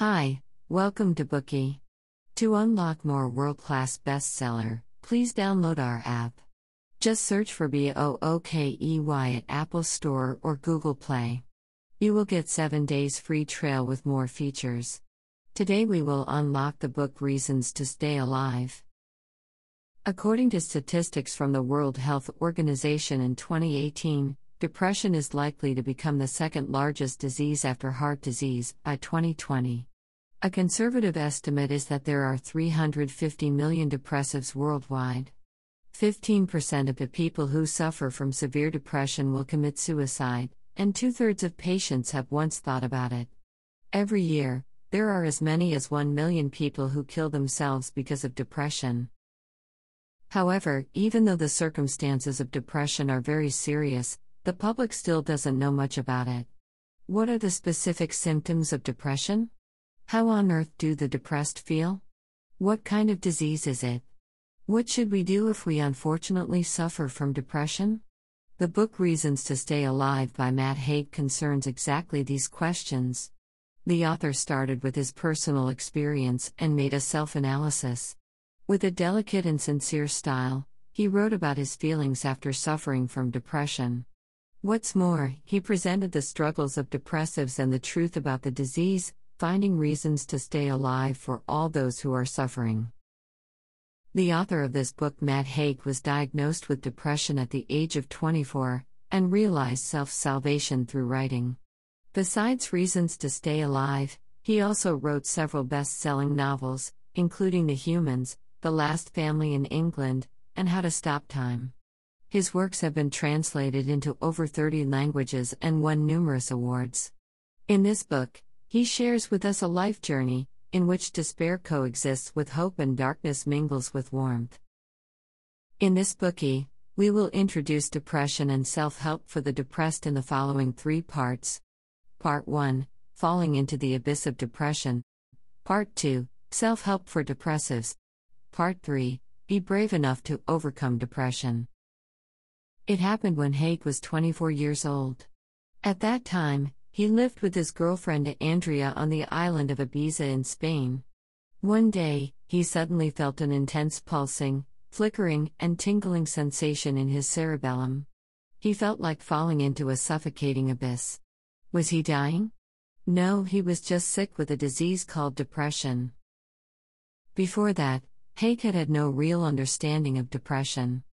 Hi, welcome to Bookey. To unlock more world class bestseller, please download our app. Just search for B O O K E Y at Apple Store or Google Play. You will get 7 days free trial with more features. Today we will unlock the book Reasons to Stay Alive. According to statistics from the World Health Organization in 2018, depression is likely to become the second largest disease after heart disease by 2020. A conservative estimate is that there are 350 million depressives worldwide. 15% of the people who suffer from severe depression will commit suicide, and two thirds of patients have once thought about it. Every year, there are as many as 1 million people who kill themselves because of depression. However, even though the circumstances of depression are very serious, the public still doesn't know much about it. What are the specific symptoms of depression? How on earth do the depressed feel? What kind of disease is it? What should we do if we unfortunately suffer from depression? The book Reasons to Stay Alive by Matt Haig concerns exactly these questions. The author started with his personal experience and made a self analysis. With a delicate and sincere style, he wrote about his feelings after suffering from depression. What's more, he presented the struggles of depressives and the truth about the disease, Finding Reasons to Stay Alive for All Those Who Are Suffering. The author of this book, Matt Haig, was diagnosed with depression at the age of 24 and realized self salvation through writing. Besides Reasons to Stay Alive, he also wrote several best selling novels, including The Humans, The Last Family in England, and How to Stop Time. His works have been translated into over 30 languages and won numerous awards. In this book, he shares with us a life journey, in which despair coexists with hope and darkness mingles with warmth. In this Bookey, we will introduce depression and self help for the depressed in the following three parts. Part 1 Falling into the Abyss of Depression. Part 2 Self help for depressives. Part 3 Be brave enough to overcome depression. It happened when Haig was 24 years old. At that time, he lived with his girlfriend Andrea on the island of Ibiza in Spain. One day, he suddenly felt an intense pulsing, flickering, and tingling sensation in his cerebellum. He felt like falling into a suffocating abyss. Was he dying? No, he was just sick with a disease called depression. Before that, had had no real understanding of depression.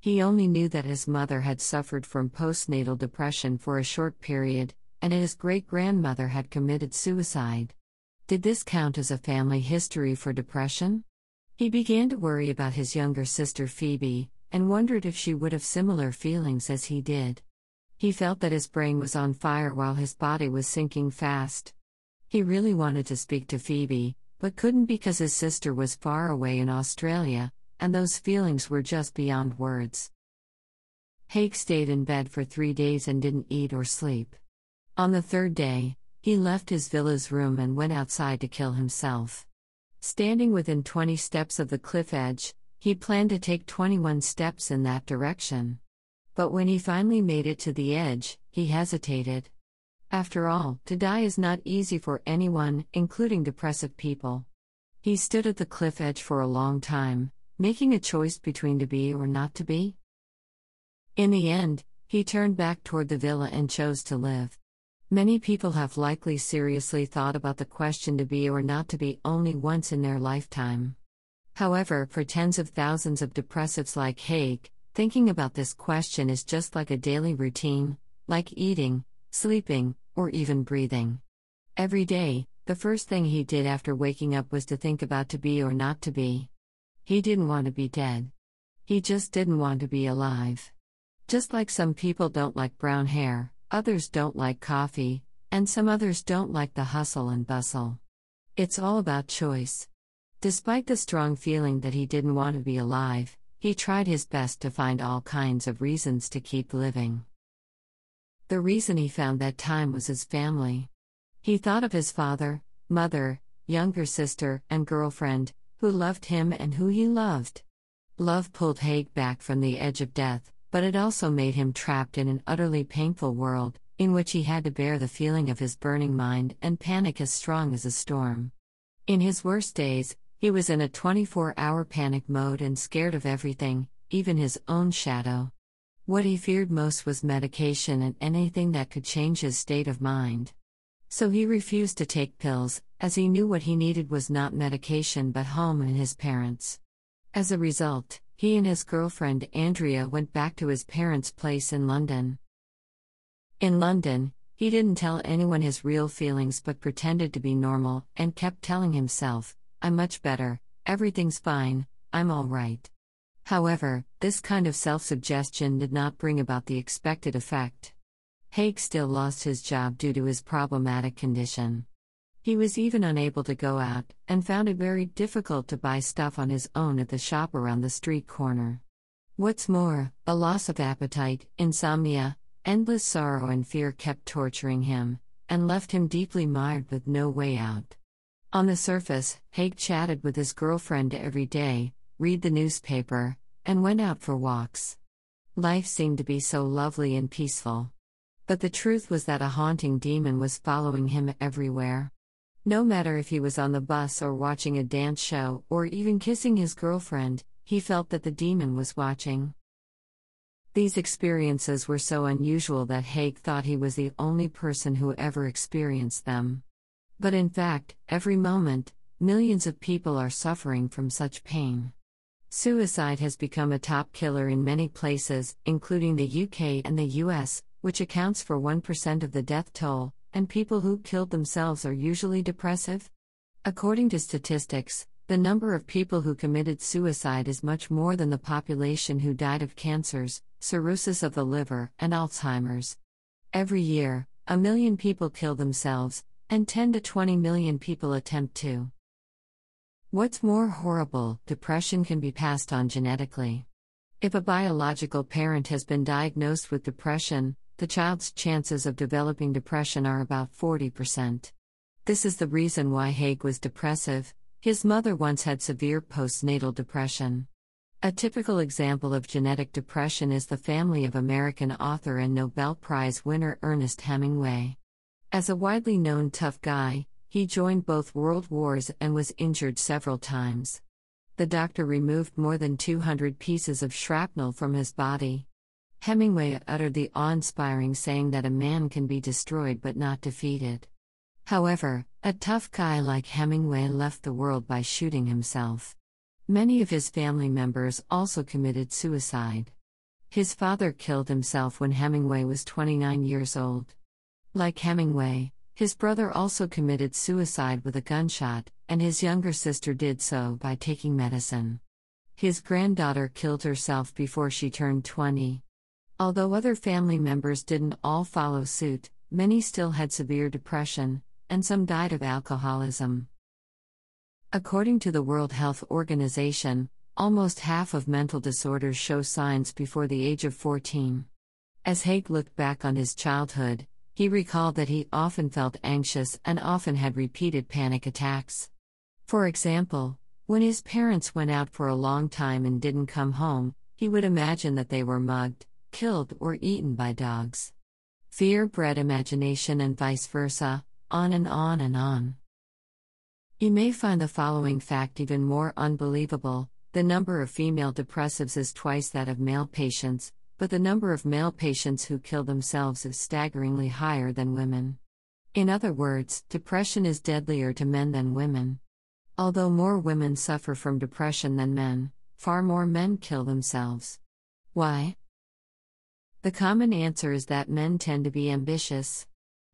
He only knew that his mother had suffered from postnatal depression for a short period, and his great grandmother had committed suicide. Did this count as a family history for depression? He began to worry about his younger sister Phoebe, and wondered if she would have similar feelings as he did. He felt that his brain was on fire while his body was sinking fast. He really wanted to speak to Phoebe, but couldn't because his sister was far away in Australia, and those feelings were just beyond words. Haig stayed in bed for three days and didn't eat or sleep. On the third day, he left his villa's room and went outside to kill himself. Standing within 20 steps of the cliff edge, he planned to take 21 steps in that direction. But when he finally made it to the edge, he hesitated. After all, to die is not easy for anyone, including depressive people. He stood at the cliff edge for a long time, making a choice between to be or not to be. In the end, he turned back toward the villa and chose to live. Many people have likely seriously thought about the question to be or not to be only once in their lifetime. However, for tens of thousands of depressives like Haig, thinking about this question is just like a daily routine, like eating, sleeping, or even breathing. Every day, the first thing he did after waking up was to think about to be or not to be. He didn't want to be dead. He just didn't want to be alive. Just like some people don't like brown hair, others don't like coffee, and some others don't like the hustle and bustle. It's all about choice. Despite the strong feeling that he didn't want to be alive, he tried his best to find all kinds of reasons to keep living. The reason he found that time was his family. He thought of his father, mother, younger sister, and girlfriend, who loved him and who he loved. Love pulled Haig back from the edge of death, but it also made him trapped in an utterly painful world, in which he had to bear the feeling of his burning mind and panic as strong as a storm. In his worst days, he was in a 24 hour panic mode and scared of everything, even his own shadow. What he feared most was medication and anything that could change his state of mind. So he refused to take pills, as he knew what he needed was not medication but home and his parents. As a result, he and his girlfriend Andrea went back to his parents' place in London. In London, he didn't tell anyone his real feelings but pretended to be normal and kept telling himself, I'm much better, everything's fine, I'm all right. However, this kind of self suggestion did not bring about the expected effect. Haig still lost his job due to his problematic condition. He was even unable to go out, and found it very difficult to buy stuff on his own at the shop around the street corner. What's more, a loss of appetite, insomnia, Endless sorrow and fear kept torturing him, and left him deeply mired with no way out. On the surface, Haig chatted with his girlfriend every day, read the newspaper, and went out for walks. Life seemed to be so lovely and peaceful. But the truth was that a haunting demon was following him everywhere. No matter if he was on the bus or watching a dance show or even kissing his girlfriend, he felt that the demon was watching. These experiences were so unusual that Haig thought he was the only person who ever experienced them. But in fact, every moment, millions of people are suffering from such pain. Suicide has become a top killer in many places, including the UK and the US, which accounts for 1% of the death toll, and people who killed themselves are usually depressive. According to statistics, the number of people who committed suicide is much more than the population who died of cancers, cirrhosis of the liver, and Alzheimer's. Every year, a million people kill themselves, and 10 to 20 million people attempt to. What's more horrible, depression can be passed on genetically. If a biological parent has been diagnosed with depression, the child's chances of developing depression are about 40%. This is the reason why Haig was depressive. His mother once had severe postnatal depression. A typical example of genetic depression is the family of American author and Nobel Prize winner Ernest Hemingway. As a widely known tough guy, he joined both world wars and was injured several times. The doctor removed more than 200 pieces of shrapnel from his body. Hemingway uttered the awe inspiring saying that a man can be destroyed but not defeated. However, a tough guy like Hemingway left the world by shooting himself. Many of his family members also committed suicide. His father killed himself when Hemingway was 29 years old. Like Hemingway, his brother also committed suicide with a gunshot, and his younger sister did so by taking medicine. His granddaughter killed herself before she turned 20. Although other family members didn't all follow suit, many still had severe depression, and some died of alcoholism. According to the World Health Organization, almost half of mental disorders show signs before the age of 14. As Haig looked back on his childhood, he recalled that he often felt anxious and often had repeated panic attacks. For example, when his parents went out for a long time and didn't come home, he would imagine that they were mugged, killed, or eaten by dogs. Fear bred imagination and vice versa, on and on and on. You may find the following fact even more unbelievable the number of female depressives is twice that of male patients, but the number of male patients who kill themselves is staggeringly higher than women. In other words, depression is deadlier to men than women. Although more women suffer from depression than men, far more men kill themselves. Why? The common answer is that men tend to be ambitious.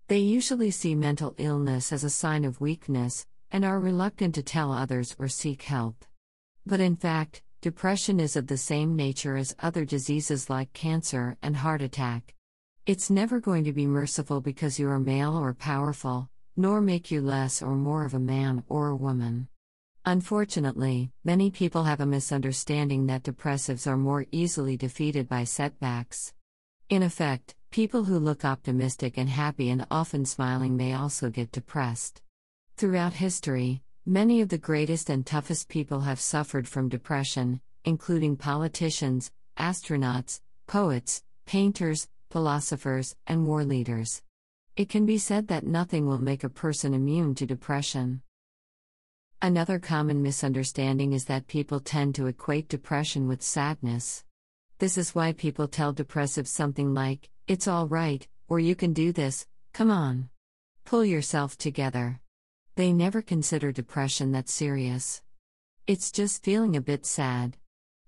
They usually see mental illness as a sign of weakness, and are reluctant to tell others or seek help. But in fact, depression is of the same nature as other diseases like cancer and heart attack. It's never going to be merciful because you are male or powerful, nor make you less or more of a man or a woman. Unfortunately, many people have a misunderstanding that depressives are more easily defeated by setbacks. In effect, people who look optimistic and happy and often smiling may also get depressed. Throughout history, many of the greatest and toughest people have suffered from depression, including politicians, astronauts, poets, painters, philosophers, and war leaders. It can be said that nothing will make a person immune to depression. Another common misunderstanding is that people tend to equate depression with sadness. This is why people tell depressives something like, it's all right, or you can do this, come on. Pull yourself together. They never consider depression that serious. It's just feeling a bit sad.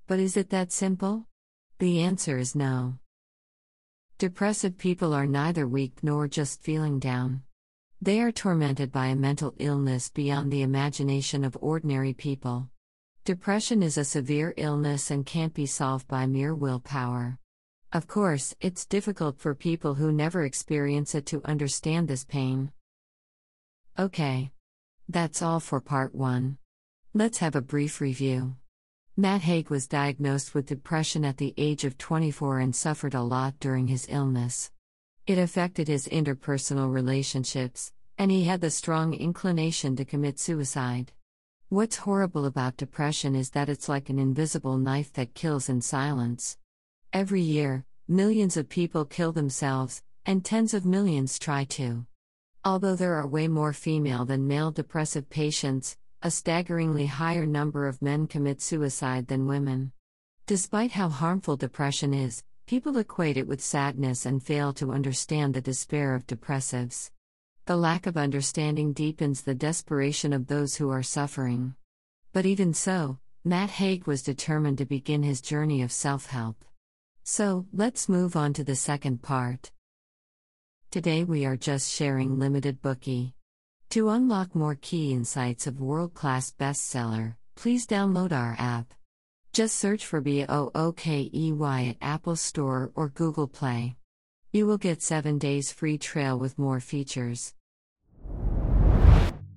But is it that simple? The answer is no. Depressive people are neither weak nor just feeling down. They are tormented by a mental illness beyond the imagination of ordinary people. Depression is a severe illness and can't be solved by mere willpower. Of course, it's difficult for people who never experience it to understand this pain. Okay. That's all for part 1. Let's have a brief review. Matt Haig was diagnosed with depression at the age of 24 and suffered a lot during his illness. It affected his interpersonal relationships, and he had the strong inclination to commit suicide. What's horrible about depression is that it's like an invisible knife that kills in silence. Every year, millions of people kill themselves, and tens of millions try to. Although there are way more female than male depressive patients, a staggeringly higher number of men commit suicide than women. Despite how harmful depression is, People equate it with sadness and fail to understand the despair of depressives. The lack of understanding deepens the desperation of those who are suffering. But even so, Matt Haig was determined to begin his journey of self help. So, let's move on to the second part. Today we are just sharing limited Bookey. To unlock more key insights of world class bestseller, please download our app. Just search for BOOKEY at Apple Store or Google Play. You will get 7 days free trail with more features.